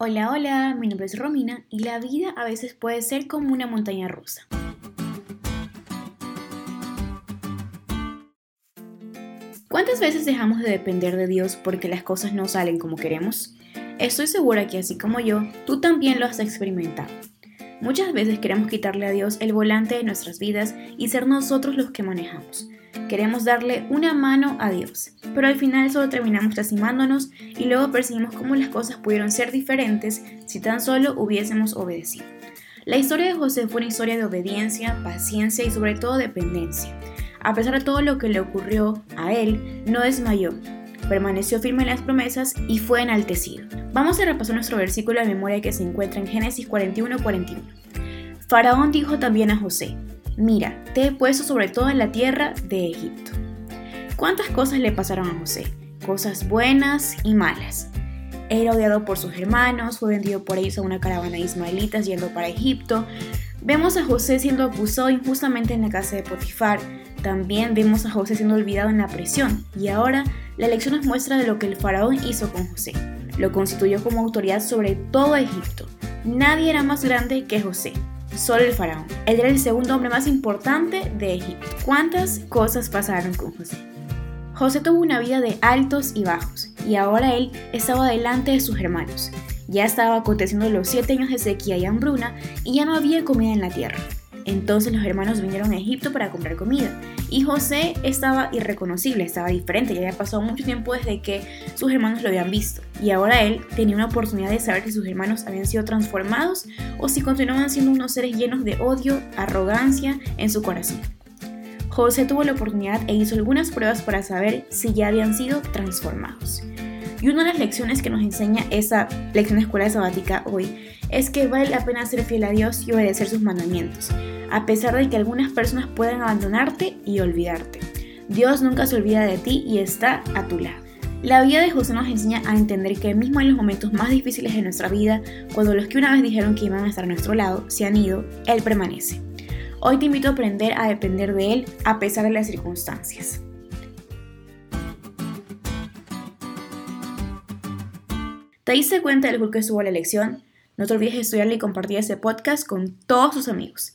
Hola, hola, mi nombre es Romina y la vida a veces puede ser como una montaña rusa. ¿Cuántas veces dejamos de depender de Dios porque las cosas no salen como queremos? Estoy segura que así como yo, tú también lo has experimentado. Muchas veces queremos quitarle a Dios el volante de nuestras vidas y ser nosotros los que manejamos. Queremos darle una mano a Dios, pero al final solo terminamos lastimándonos y luego percibimos cómo las cosas pudieron ser diferentes si tan solo hubiésemos obedecido. La historia de José fue una historia de obediencia, paciencia y sobre todo dependencia. A pesar de todo lo que le ocurrió a él, no desmayó, permaneció firme en las promesas y fue enaltecido. Vamos a repasar nuestro versículo de memoria que se encuentra en Génesis 41-41. Faraón dijo también a José, mira, te he puesto sobre toda la tierra de Egipto. ¿Cuántas cosas le pasaron a José? Cosas buenas y malas. Era odiado por sus hermanos, fue vendido por ellos a una caravana de ismaelitas yendo para Egipto. Vemos a José siendo acusado injustamente en la casa de Potifar. También vemos a José siendo olvidado en la prisión. Y ahora la lección nos muestra de lo que el faraón hizo con José. Lo constituyó como autoridad sobre todo Egipto. Nadie era más grande que José solo el faraón. Él era el segundo hombre más importante de Egipto. ¿Cuántas cosas pasaron con José? José tuvo una vida de altos y bajos, y ahora él estaba delante de sus hermanos. Ya estaba aconteciendo los siete años de sequía y hambruna, y ya no había comida en la tierra. Entonces los hermanos vinieron a Egipto para comprar comida. Y José estaba irreconocible, estaba diferente, ya había pasado mucho tiempo desde que sus hermanos lo habían visto. Y ahora él tenía una oportunidad de saber si sus hermanos habían sido transformados o si continuaban siendo unos seres llenos de odio, arrogancia en su corazón. José tuvo la oportunidad e hizo algunas pruebas para saber si ya habían sido transformados. Y una de las lecciones que nos enseña esa lección de escuela sabática hoy es que vale la pena ser fiel a Dios y obedecer sus mandamientos a pesar de que algunas personas puedan abandonarte y olvidarte. Dios nunca se olvida de ti y está a tu lado. La vida de José nos enseña a entender que mismo en los momentos más difíciles de nuestra vida, cuando los que una vez dijeron que iban a estar a nuestro lado se han ido, Él permanece. Hoy te invito a aprender a depender de Él a pesar de las circunstancias. ¿Te diste cuenta del que estuvo la elección? No te olvides de estudiarle y compartir este podcast con todos tus amigos.